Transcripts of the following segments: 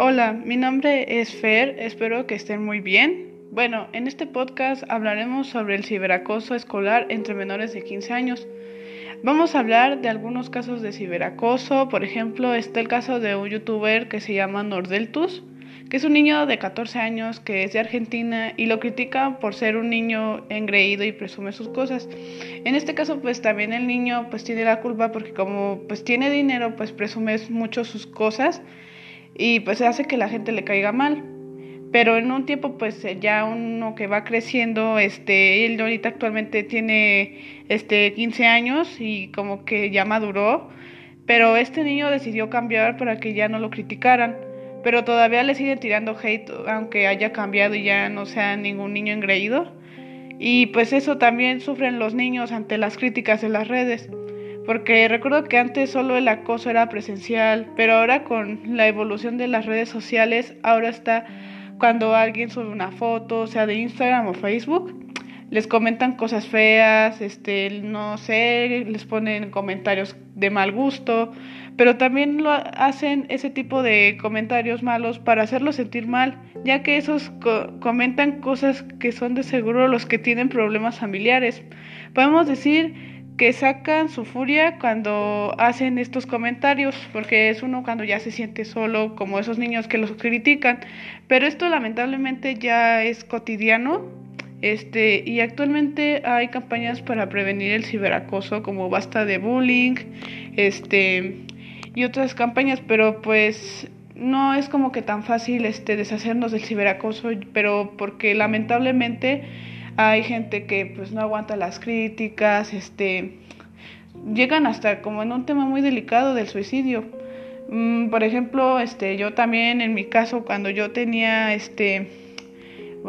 Hola, mi nombre es Fer, espero que estén muy bien. Bueno, en este podcast hablaremos sobre el ciberacoso escolar entre menores de 15 años. Vamos a hablar de algunos casos de ciberacoso, por ejemplo, está el caso de un youtuber que se llama Nordeltus, que es un niño de 14 años que es de Argentina y lo critica por ser un niño engreído y presume sus cosas. En este caso, pues también el niño pues tiene la culpa porque como pues tiene dinero, pues presume mucho sus cosas y pues hace que la gente le caiga mal. Pero en un tiempo pues ya uno que va creciendo, este, él ahorita actualmente tiene este 15 años y como que ya maduró, pero este niño decidió cambiar para que ya no lo criticaran pero todavía le siguen tirando hate aunque haya cambiado y ya no sea ningún niño engreído. Y pues eso también sufren los niños ante las críticas de las redes. Porque recuerdo que antes solo el acoso era presencial, pero ahora con la evolución de las redes sociales, ahora está cuando alguien sube una foto, sea de Instagram o Facebook, les comentan cosas feas, este, no sé, les ponen comentarios de mal gusto, pero también lo hacen ese tipo de comentarios malos para hacerlos sentir mal, ya que esos comentan cosas que son de seguro los que tienen problemas familiares. Podemos decir que sacan su furia cuando hacen estos comentarios, porque es uno cuando ya se siente solo, como esos niños que los critican, pero esto lamentablemente ya es cotidiano este, y actualmente hay campañas para prevenir el ciberacoso como basta de bullying, este, y otras campañas, pero pues no es como que tan fácil este deshacernos del ciberacoso, pero porque lamentablemente hay gente que pues no aguanta las críticas, este llegan hasta como en un tema muy delicado del suicidio. Mm, por ejemplo, este yo también en mi caso cuando yo tenía este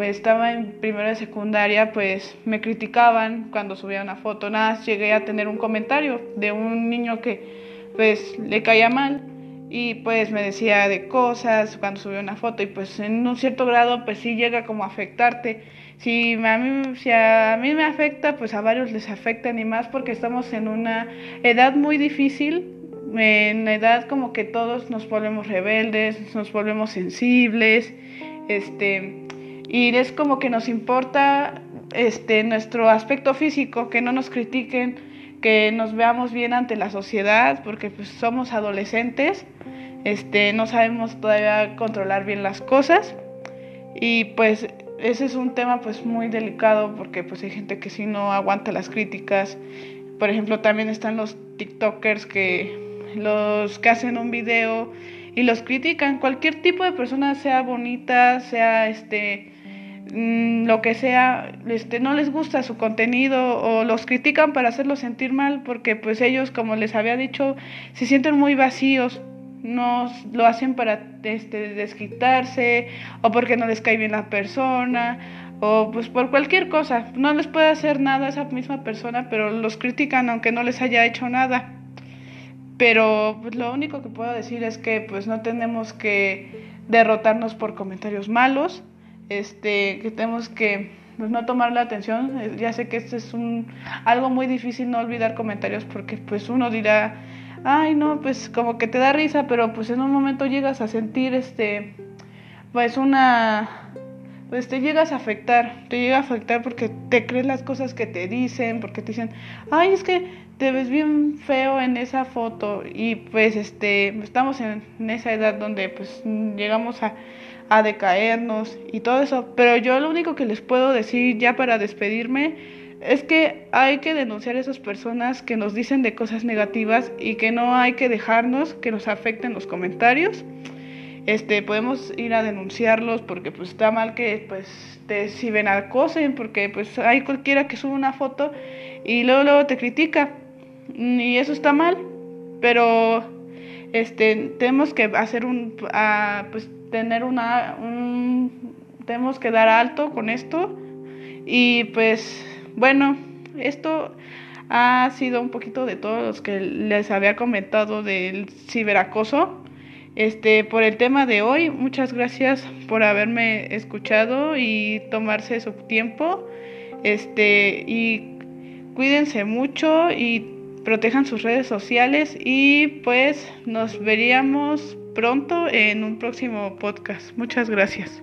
estaba en primero de secundaria, pues me criticaban cuando subía una foto, nada, llegué a tener un comentario de un niño que pues le caía mal y pues me decía de cosas cuando subía una foto y pues en un cierto grado pues sí llega como a afectarte. Si a, mí, si a mí me afecta, pues a varios les afecta ni más porque estamos en una edad muy difícil, en la edad como que todos nos volvemos rebeldes, nos volvemos sensibles, este y es como que nos importa este nuestro aspecto físico, que no nos critiquen, que nos veamos bien ante la sociedad, porque pues somos adolescentes, este no sabemos todavía controlar bien las cosas y pues ese es un tema pues muy delicado porque pues hay gente que sí no aguanta las críticas. Por ejemplo, también están los TikTokers que los que hacen un video y los critican. Cualquier tipo de persona, sea bonita, sea este Mm, lo que sea, este, no les gusta su contenido o los critican para hacerlos sentir mal porque pues ellos, como les había dicho, se sienten muy vacíos, no lo hacen para este, desquitarse o porque no les cae bien la persona o pues por cualquier cosa, no les puede hacer nada a esa misma persona, pero los critican aunque no les haya hecho nada. Pero pues, lo único que puedo decir es que pues no tenemos que derrotarnos por comentarios malos, este, que tenemos que pues, no tomar la atención. Eh, ya sé que este es un, algo muy difícil no olvidar comentarios porque pues uno dirá, ay no, pues como que te da risa, pero pues en un momento llegas a sentir este, pues una, pues te llegas a afectar, te llega a afectar porque te crees las cosas que te dicen, porque te dicen, ay es que te ves bien feo en esa foto y pues este, estamos en esa edad donde pues llegamos a a decaernos y todo eso. Pero yo lo único que les puedo decir ya para despedirme es que hay que denunciar a esas personas que nos dicen de cosas negativas y que no hay que dejarnos que nos afecten los comentarios. Este, podemos ir a denunciarlos porque pues está mal que pues te acosen porque pues hay cualquiera que sube una foto y luego luego te critica y eso está mal, pero este tenemos que hacer un uh, pues tener una, un, tenemos que dar alto con esto. Y pues bueno, esto ha sido un poquito de todos los que les había comentado del ciberacoso. Este, por el tema de hoy, muchas gracias por haberme escuchado y tomarse su tiempo. Este, y cuídense mucho y protejan sus redes sociales y pues nos veríamos pronto en un próximo podcast. Muchas gracias.